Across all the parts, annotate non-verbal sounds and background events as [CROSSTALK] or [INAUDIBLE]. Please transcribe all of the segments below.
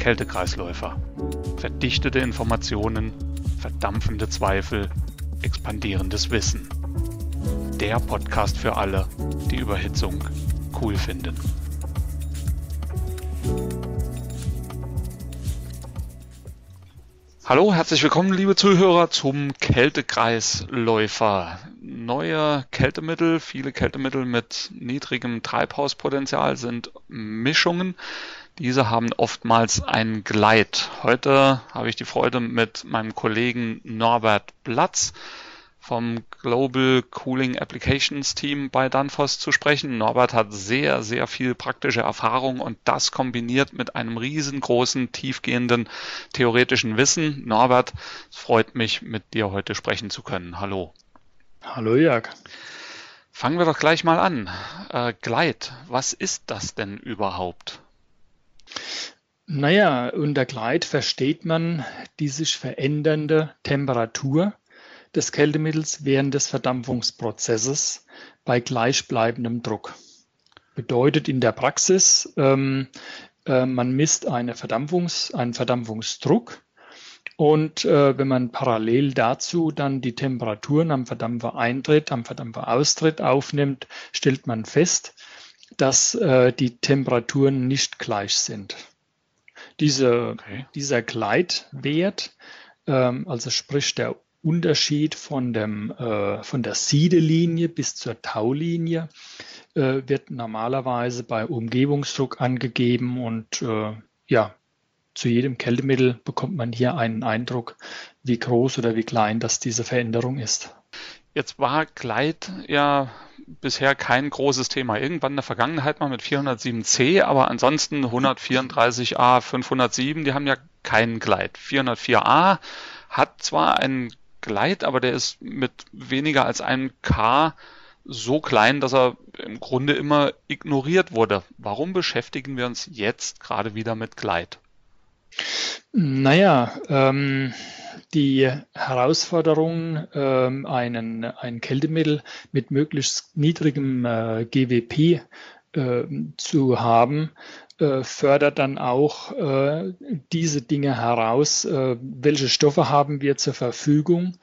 Kältekreisläufer. Verdichtete Informationen, verdampfende Zweifel, expandierendes Wissen. Der Podcast für alle, die Überhitzung cool finden. Hallo, herzlich willkommen, liebe Zuhörer, zum Kältekreisläufer. Neue Kältemittel, viele Kältemittel mit niedrigem Treibhauspotenzial sind Mischungen. Diese haben oftmals ein Gleit. Heute habe ich die Freude, mit meinem Kollegen Norbert Platz vom Global Cooling Applications Team bei Danfoss zu sprechen. Norbert hat sehr, sehr viel praktische Erfahrung und das kombiniert mit einem riesengroßen, tiefgehenden theoretischen Wissen. Norbert, es freut mich, mit dir heute sprechen zu können. Hallo. Hallo Jörg. Fangen wir doch gleich mal an. Äh, Gleit, was ist das denn überhaupt? Naja, unter Gleit versteht man die sich verändernde Temperatur des Kältemittels während des Verdampfungsprozesses bei gleichbleibendem Druck. Bedeutet in der Praxis, ähm, äh, man misst eine Verdampfungs-, einen Verdampfungsdruck und äh, wenn man parallel dazu dann die Temperaturen am Verdampfer Eintritt, am Verdampfer Austritt aufnimmt, stellt man fest, dass äh, die Temperaturen nicht gleich sind. Diese, okay. Dieser Gleitwert, ähm, also sprich der Unterschied von, dem, äh, von der Siedelinie bis zur Taulinie äh, wird normalerweise bei Umgebungsdruck angegeben und äh, ja, zu jedem Kältemittel bekommt man hier einen Eindruck, wie groß oder wie klein das diese Veränderung ist. Jetzt war Gleit ja bisher kein großes Thema. Irgendwann in der Vergangenheit mal mit 407c, aber ansonsten 134a, 507, die haben ja keinen Gleit. 404a hat zwar einen Gleit, aber der ist mit weniger als einem K so klein, dass er im Grunde immer ignoriert wurde. Warum beschäftigen wir uns jetzt gerade wieder mit Gleit? Naja, ähm, die Herausforderung, ähm, einen, ein Kältemittel mit möglichst niedrigem äh, GWP äh, zu haben, äh, fördert dann auch äh, diese Dinge heraus. Äh, welche Stoffe haben wir zur Verfügung?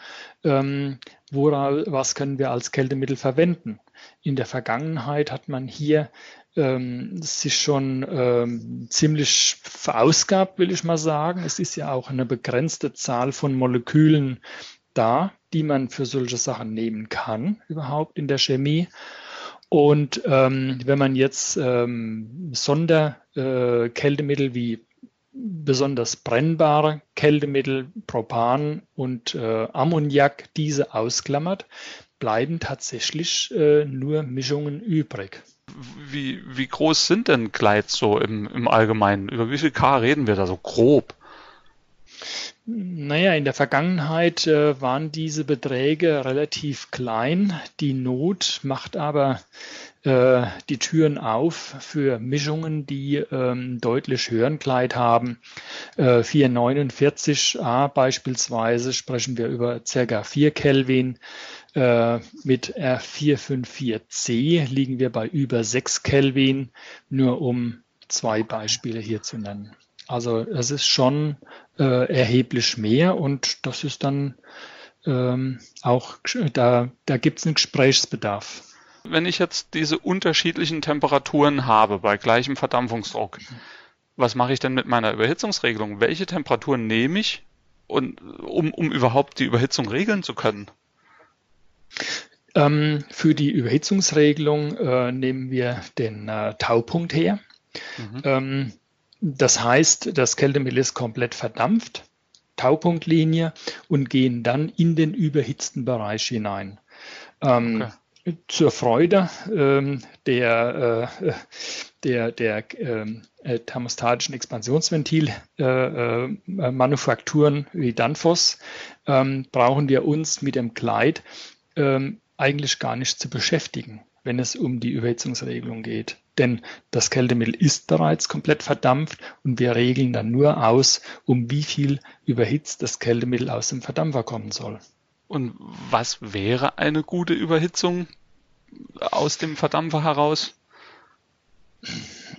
Ähm, wora, was können wir als Kältemittel verwenden? In der Vergangenheit hat man hier ähm, sich schon ähm, ziemlich verausgabt, will ich mal sagen. Es ist ja auch eine begrenzte Zahl von Molekülen da, die man für solche Sachen nehmen kann, überhaupt in der Chemie. Und ähm, wenn man jetzt ähm, Sonderkältemittel äh, wie besonders brennbare Kältemittel, Propan und äh, Ammoniak, diese ausklammert, bleiben tatsächlich äh, nur Mischungen übrig wie, wie groß sind denn Glides so im, im Allgemeinen? Über wie viel K reden wir da so grob? Naja, in der Vergangenheit äh, waren diese Beträge relativ klein. Die Not macht aber äh, die Türen auf für Mischungen, die ähm, deutlich höheren Kleid haben. Äh, 449a beispielsweise sprechen wir über ca. 4 Kelvin. Äh, mit R454C liegen wir bei über 6 Kelvin, nur um zwei Beispiele hier zu nennen. Also es ist schon äh, erheblich mehr und das ist dann ähm, auch, da, da gibt es einen Gesprächsbedarf. Wenn ich jetzt diese unterschiedlichen Temperaturen habe bei gleichem Verdampfungsdruck, was mache ich denn mit meiner Überhitzungsregelung? Welche Temperaturen nehme ich, und, um, um überhaupt die Überhitzung regeln zu können? Ähm, für die Überhitzungsregelung äh, nehmen wir den äh, Taupunkt her. Mhm. Ähm, das heißt, das Kältemittel ist komplett verdampft, Taupunktlinie, und gehen dann in den überhitzten Bereich hinein. Ähm, okay. Zur Freude ähm, der, äh, der, der ähm, äh, thermostatischen Expansionsventil-Manufakturen äh, äh, wie Danfoss ähm, brauchen wir uns mit dem Kleid ähm, eigentlich gar nicht zu beschäftigen, wenn es um die Überhitzungsregelung geht. Denn das Kältemittel ist bereits komplett verdampft und wir regeln dann nur aus, um wie viel überhitzt das Kältemittel aus dem Verdampfer kommen soll. Und was wäre eine gute Überhitzung aus dem Verdampfer heraus?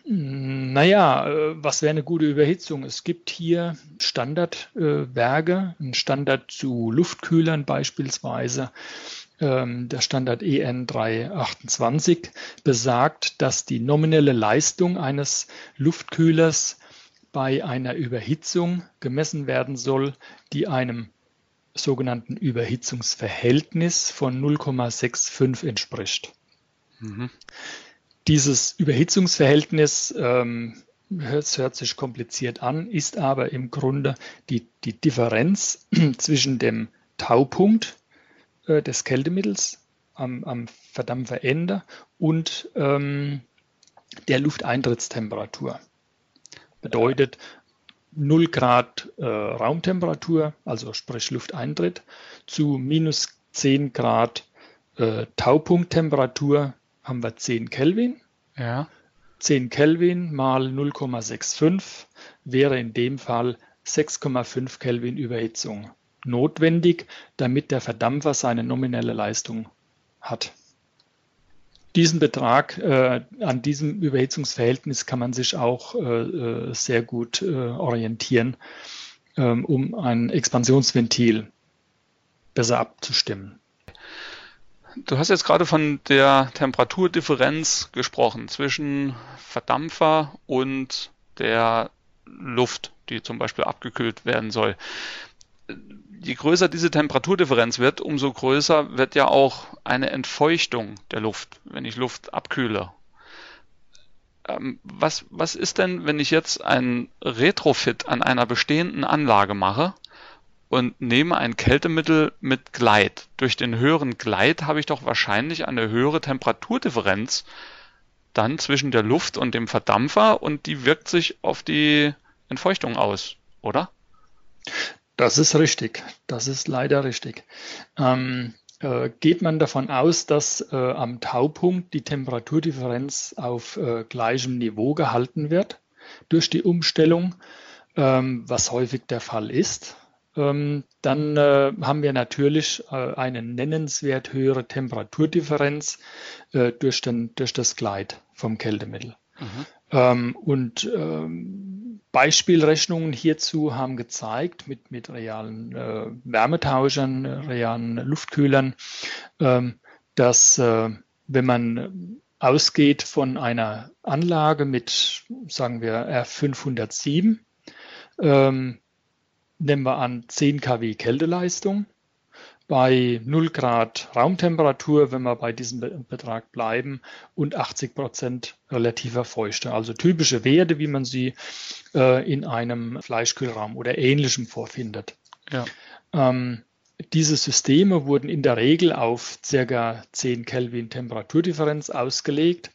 Naja, äh, was wäre eine gute Überhitzung? Es gibt hier Standardwerke, ein Standard zu Luftkühlern beispielsweise. Ähm, der Standard EN 328 besagt, dass die nominelle Leistung eines Luftkühlers bei einer Überhitzung gemessen werden soll, die einem sogenannten Überhitzungsverhältnis von 0,65 entspricht. Mhm. Dieses Überhitzungsverhältnis ähm, hört, hört, sich kompliziert an, ist aber im Grunde die, die Differenz [CLEARS THROAT] zwischen dem Taupunkt äh, des Kältemittels am, am Verdampferende und ähm, der Lufteintrittstemperatur. Bedeutet 0 Grad äh, Raumtemperatur, also sprich Lufteintritt, zu minus 10 Grad äh, Taupunkttemperatur haben wir 10 Kelvin. Ja. 10 Kelvin mal 0,65 wäre in dem Fall 6,5 Kelvin Überhitzung notwendig, damit der Verdampfer seine nominelle Leistung hat. Diesen Betrag, äh, an diesem Überhitzungsverhältnis kann man sich auch äh, äh sehr gut äh, orientieren, ähm, um ein Expansionsventil besser abzustimmen. Du hast jetzt gerade von der Temperaturdifferenz gesprochen zwischen Verdampfer und der Luft, die zum Beispiel abgekühlt werden soll. Je größer diese Temperaturdifferenz wird, umso größer wird ja auch eine Entfeuchtung der Luft, wenn ich Luft abkühle. Ähm, was, was ist denn, wenn ich jetzt ein Retrofit an einer bestehenden Anlage mache und nehme ein Kältemittel mit Gleit. Durch den höheren Gleit habe ich doch wahrscheinlich eine höhere Temperaturdifferenz dann zwischen der Luft und dem Verdampfer und die wirkt sich auf die Entfeuchtung aus, oder? Das ist richtig. Das ist leider richtig. Ähm, äh, geht man davon aus, dass äh, am Taupunkt die Temperaturdifferenz auf äh, gleichem Niveau gehalten wird durch die Umstellung, ähm, was häufig der Fall ist, ähm, dann äh, haben wir natürlich äh, eine nennenswert höhere Temperaturdifferenz äh, durch, den, durch das Gleit vom Kältemittel. Mhm. Ähm, und ähm, Beispielrechnungen hierzu haben gezeigt, mit, mit realen äh, Wärmetauschern, realen Luftkühlern, ähm, dass äh, wenn man ausgeht von einer Anlage mit, sagen wir, R507, ähm, nehmen wir an 10 kW Kälteleistung. Bei 0 Grad Raumtemperatur, wenn wir bei diesem Betrag bleiben, und 80 Prozent relativer Feuchte. Also typische Werte, wie man sie äh, in einem Fleischkühlraum oder ähnlichem vorfindet. Ja. Ähm, diese Systeme wurden in der Regel auf ca. 10 Kelvin Temperaturdifferenz ausgelegt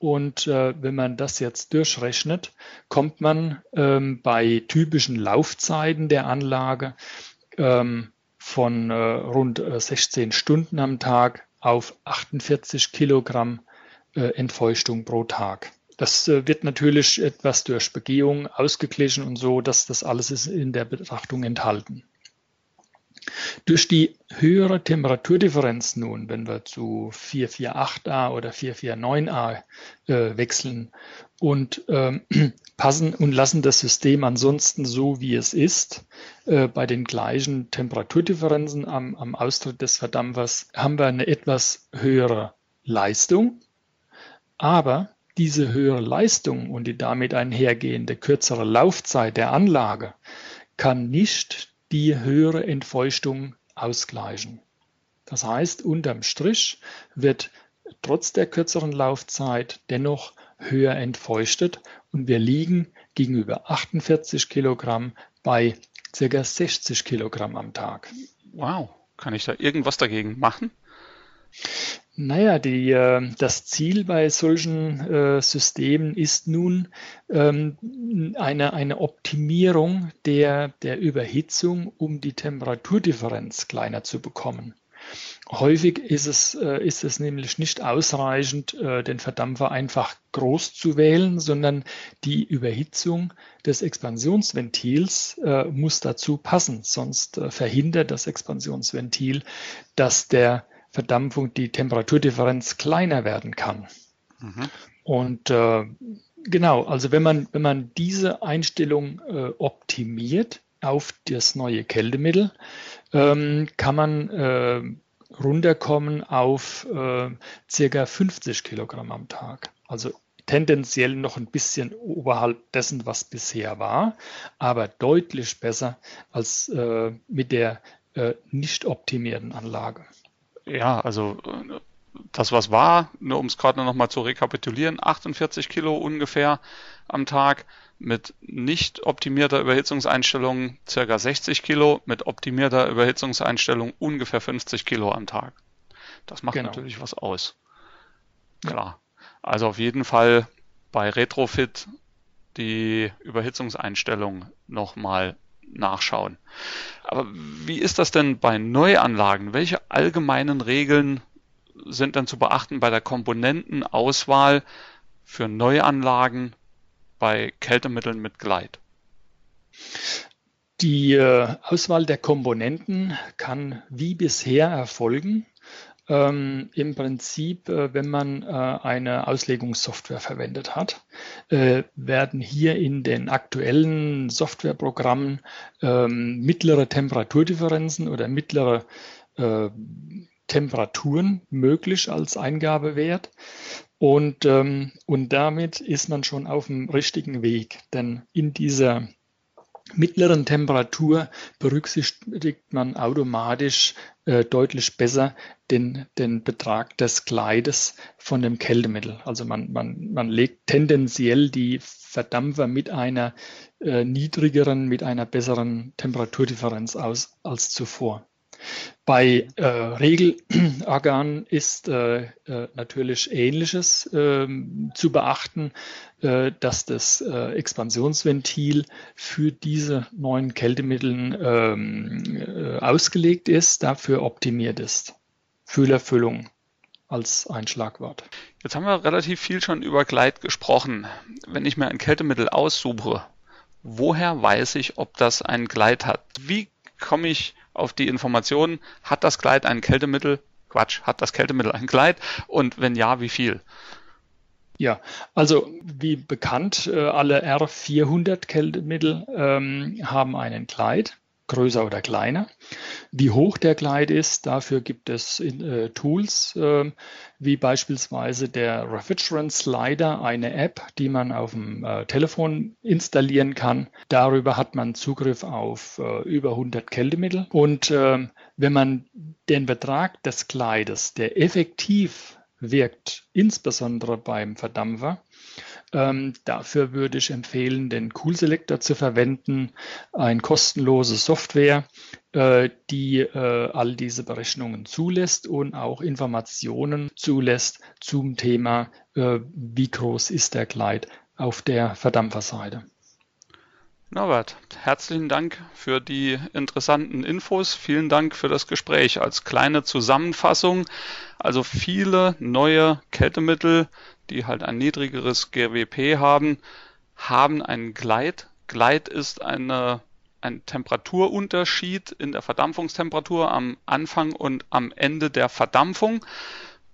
und äh, wenn man das jetzt durchrechnet, kommt man ähm, bei typischen Laufzeiten der Anlage ähm, von äh, rund 16 äh, Stunden am Tag auf 48 Kilogramm äh, Entfeuchtung pro Tag. Das äh, wird natürlich etwas durch Begehung ausgeglichen und so, dass das alles ist in der Betrachtung enthalten. Durch die höhere Temperaturdifferenz nun, wenn wir zu 448a oder 449a äh, wechseln und äh, [CLEARS THROAT] passen und lassen das System ansonsten so, wie es ist, äh, bei den gleichen Temperaturdifferenzen am, am Austritt des Verdampfers, haben wir eine etwas höhere Leistung, aber diese höhere Leistung und die damit einhergehende kürzere Laufzeit der Anlage kann nicht die höhere Entfeuchtung ausgleichen. Das heißt, unterm Strich wird trotz der kürzeren Laufzeit dennoch höher entfeuchtet und wir liegen gegenüber 48 Kilogramm bei ca. 60 Kilogramm am Tag. Wow, kann ich da irgendwas dagegen machen? Naja, die, äh, das Ziel bei solchen äh, Systemen ist nun ähm, eine, eine Optimierung der, der Überhitzung, um die Temperaturdifferenz kleiner zu bekommen. Häufig ist es, äh, ist es nämlich nicht ausreichend, äh, den Verdampfer einfach groß zu wählen, sondern die Überhitzung des Expansionsventils muss dazu passen. Sonst verhindert das Expansionsventil, dass der Verdampfung die Temperaturdifferenz kleiner werden kann. Mhm. Und äh, genau, also wenn man, wenn man diese Einstellung äh, optimiert auf das neue Kältemittel, ähm, kann man äh, runterkommen auf äh, circa 50 Kilogramm am Tag. Also tendenziell noch ein bisschen oberhalb dessen, was bisher war, aber deutlich besser als äh, mit der äh, nicht optimierten Anlage. Ja, also das, was war, nur um es gerade noch mal zu rekapitulieren, 48 Kilo ungefähr am Tag, mit nicht optimierter Überhitzungseinstellung circa 60 Kilo, mit optimierter Überhitzungseinstellung ungefähr 50 Kilo am Tag. Das macht genau. natürlich was aus. Klar. Also auf jeden Fall bei Retrofit die Überhitzungseinstellung nochmal nachschauen. Aber wie ist das denn bei Neuanlagen? Welche allgemeinen Regeln sind dann zu beachten bei der Komponentenauswahl für Neuanlagen bei Kältemitteln mit Gleit? Die äh, Auswahl der Komponenten kann wie bisher erfolgen. Ähm, Im Prinzip, äh, wenn man äh, eine Auslegungssoftware verwendet hat, äh, werden hier in den aktuellen Softwareprogrammen ähm, mittlere Temperaturdifferenzen oder mittlere äh, Temperaturen möglich als Eingabewert. Und, ähm, und damit ist man schon auf dem richtigen Weg, denn in dieser mittleren Temperatur berücksichtigt man automatisch äh, deutlich besser den, den Betrag des Kleides von dem Kältemittel. Also man, man, man legt tendenziell die Verdampfer mit einer äh, niedrigeren, mit einer besseren Temperaturdifferenz aus als zuvor. Bei äh, Regelorganen ist äh, äh, natürlich Ähnliches ähm, zu beachten, äh, dass das äh, Expansionsventil für diese neuen Kältemittel ähm, äh, ausgelegt ist, dafür optimiert ist. Fühlerfüllung als ein Schlagwort. Jetzt haben wir relativ viel schon über Gleit gesprochen. Wenn ich mir ein Kältemittel aussuche, woher weiß ich, ob das ein Gleit hat? Wie komme ich auf die Information, hat das Kleid ein Kältemittel? Quatsch, hat das Kältemittel ein Kleid? Und wenn ja, wie viel? Ja, also wie bekannt, äh, alle R400 Kältemittel ähm, haben einen Kleid größer oder kleiner. Wie hoch der Glide ist, dafür gibt es äh, Tools, äh, wie beispielsweise der Refrigerant Slider, eine App, die man auf dem äh, Telefon installieren kann. Darüber hat man Zugriff auf äh, über 100 Kältemittel. Und ähm, wenn man den Betrag des Kleides, der effektiv wirkt, insbesondere beim Verdampfer, ähm, dafür würde ich empfehlen, den Cool Selector zu verwenden, ein kostenlose Software, äh, die äh, all diese Berechnungen zulässt und auch Informationen zulässt zum Thema, äh, wie groß ist der Gleit auf der Verdampferseite. Norbert, herzlichen Dank für die interessanten Infos. Vielen Dank für das Gespräch. Als kleine Zusammenfassung, also viele neue Kältemittel die halt ein niedrigeres GWP haben, haben einen Gleit. Gleit ist eine, ein Temperaturunterschied in der Verdampfungstemperatur am Anfang und am Ende der Verdampfung.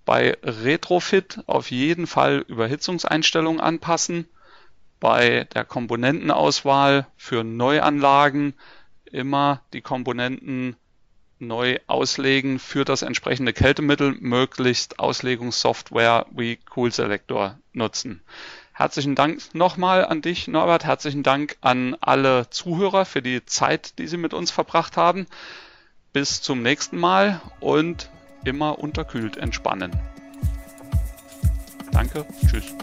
Bei Retrofit auf jeden Fall Überhitzungseinstellungen anpassen. Bei der Komponentenauswahl für Neuanlagen immer die Komponenten neu auslegen für das entsprechende Kältemittel, möglichst Auslegungssoftware wie Cool Selector nutzen. Herzlichen Dank nochmal an dich, Norbert. Herzlichen Dank an alle Zuhörer für die Zeit, die sie mit uns verbracht haben. Bis zum nächsten Mal und immer unterkühlt entspannen. Danke, tschüss.